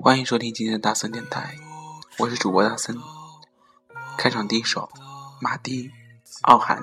欢迎收听今天的大森电台，我是主播大森。开场第一首，马蒂，傲寒。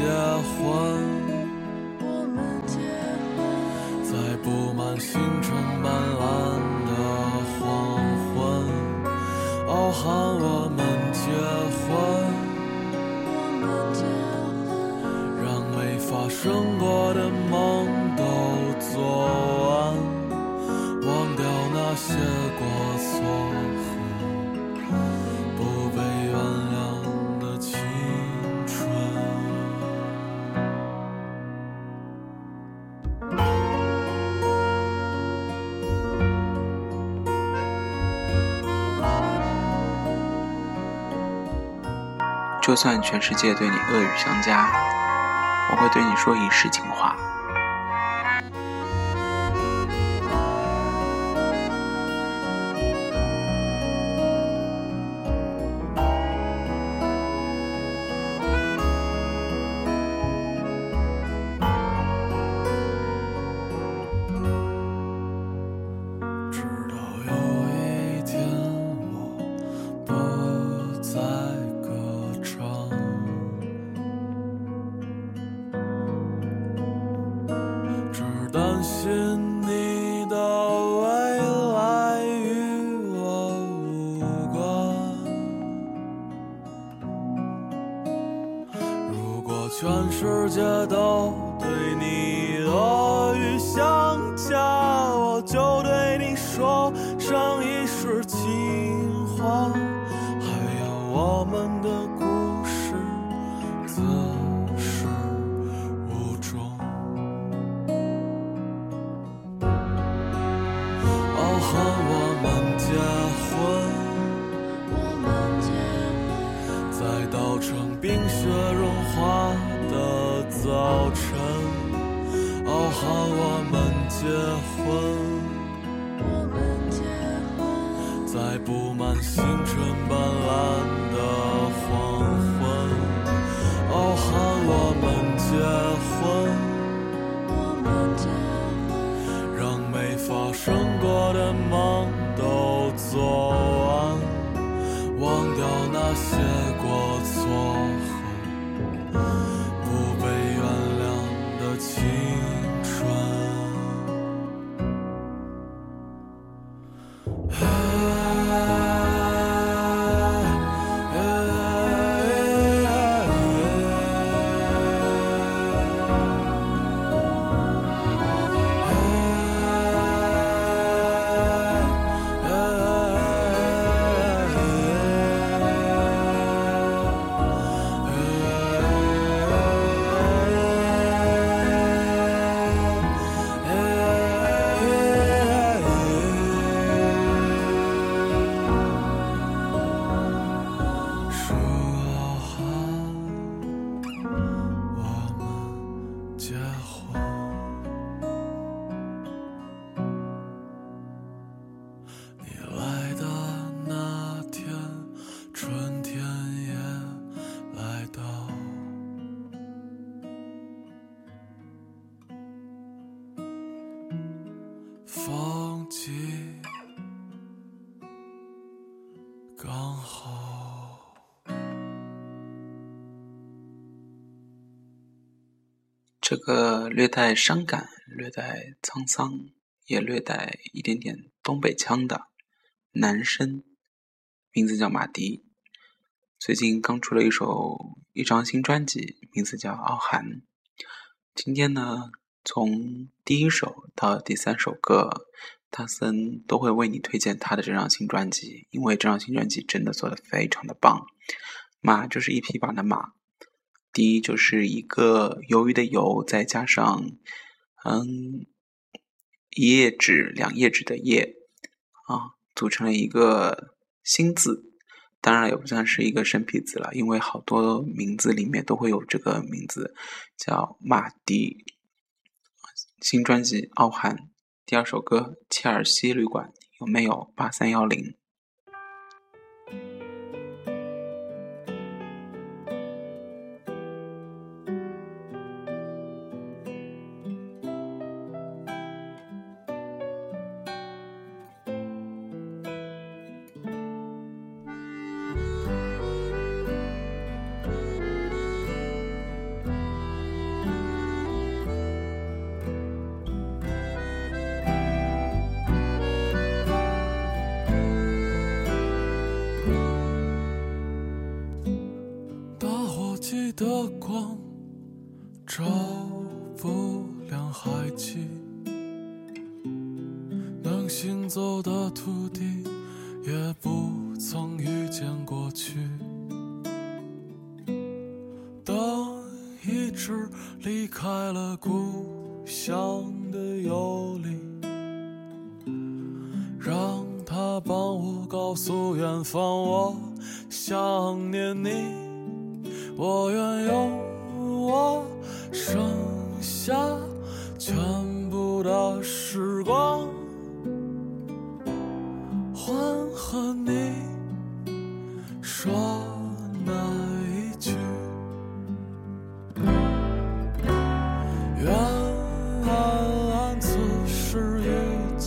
结婚。在布满星辰斑斓的黄昏，哦，喊我们结婚。让没发生就算全世界对你恶语相加，我会对你说一世情话。这个略带伤感、略带沧桑，也略带一点点东北腔的男生，名字叫马迪。最近刚出了一首一张新专辑，名字叫《傲寒》。今天呢，从第一首到第三首歌，大森都会为你推荐他的这张新专辑，因为这张新专辑真的做的非常的棒。马就是一匹马的马，第一就是一个鱿鱼的鱿，再加上嗯一页纸两页纸的页啊，组成了一个新字。当然也不算是一个生僻字了，因为好多名字里面都会有这个名字，叫马迪。新专辑《傲寒》第二首歌《切尔西旅馆》有没有八三幺零？一直离开了故乡的游离，让他帮我告诉远方，我想念你。我愿用我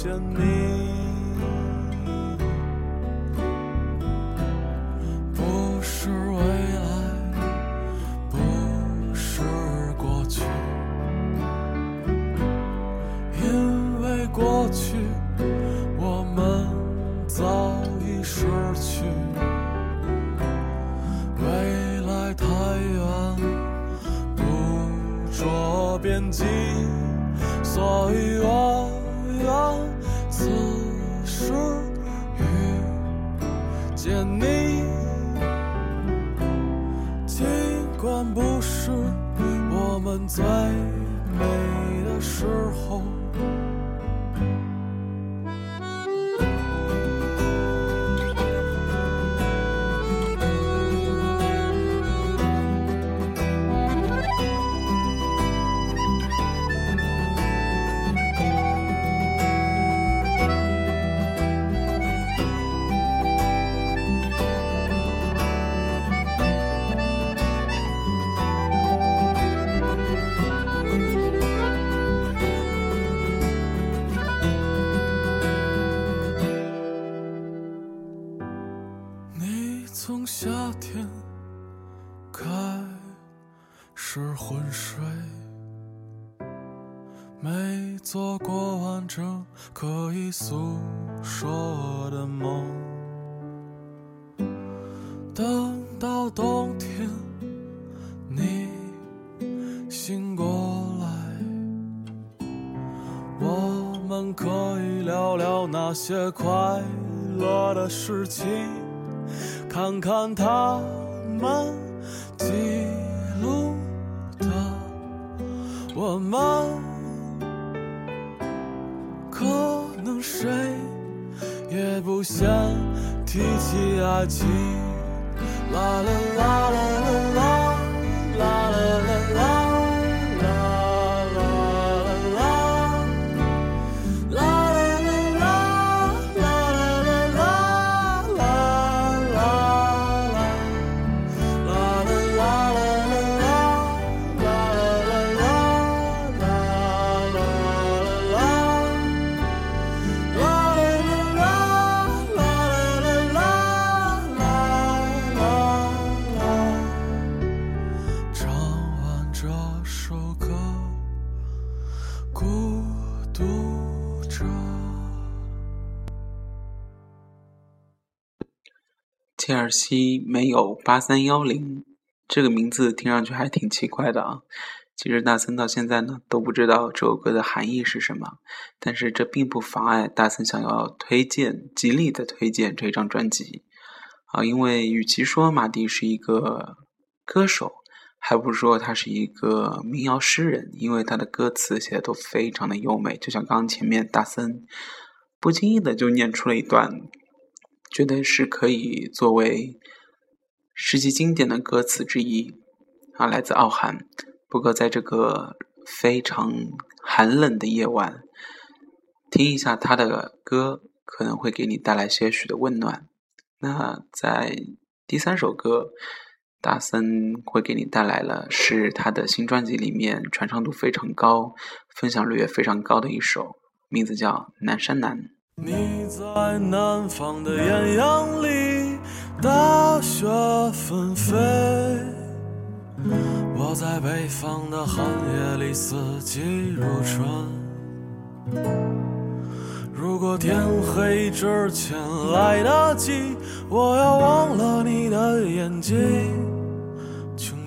遇见你。最美的时候。诉说的梦，等到冬天你醒过来，我们可以聊聊那些快乐的事情，看看他们记录的我们。睡也不想提起爱情，读者切尔西没有八三幺零这个名字听上去还挺奇怪的啊。其实大森到现在呢都不知道这首歌的含义是什么但是这并不妨碍大森想要推荐极力的推荐这张专辑。啊因为与其说马蒂是一个歌手还不如说他是一个民谣诗人，因为他的歌词写的都非常的优美。就像刚刚前面大森不经意的就念出了一段，觉得是可以作为世纪经典的歌词之一啊，来自奥涵。不过，在这个非常寒冷的夜晚，听一下他的歌，可能会给你带来些许的温暖。那在第三首歌，大森会给你带来了是他的新专辑里面传唱度非常高、分享率也非常高的一首，名字叫《南山南》。你在南方的艳阳里，大雪纷飞。我在北方的寒夜里，四季如春。如果天黑之前来得及，我要忘了你的眼睛。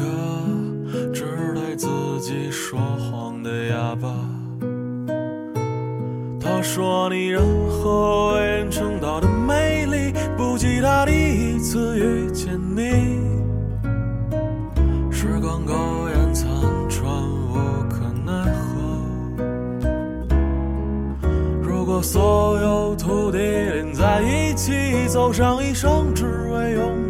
个只对自己说谎的哑巴。他说你任何为人称道的美丽，不及他第一次遇见你。时光苟延残喘，无可奈何。如果所有土地连在一起，走上一生，只为拥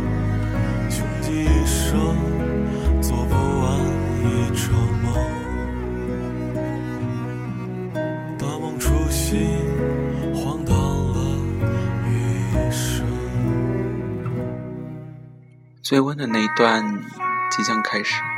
最温的那一段即将开始。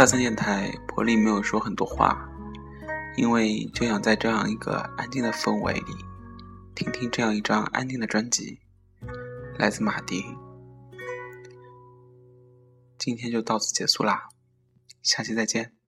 大三电台，伯利没有说很多话，因为就想在这样一个安静的氛围里，听听这样一张安静的专辑，来自马迪。今天就到此结束啦，下期再见。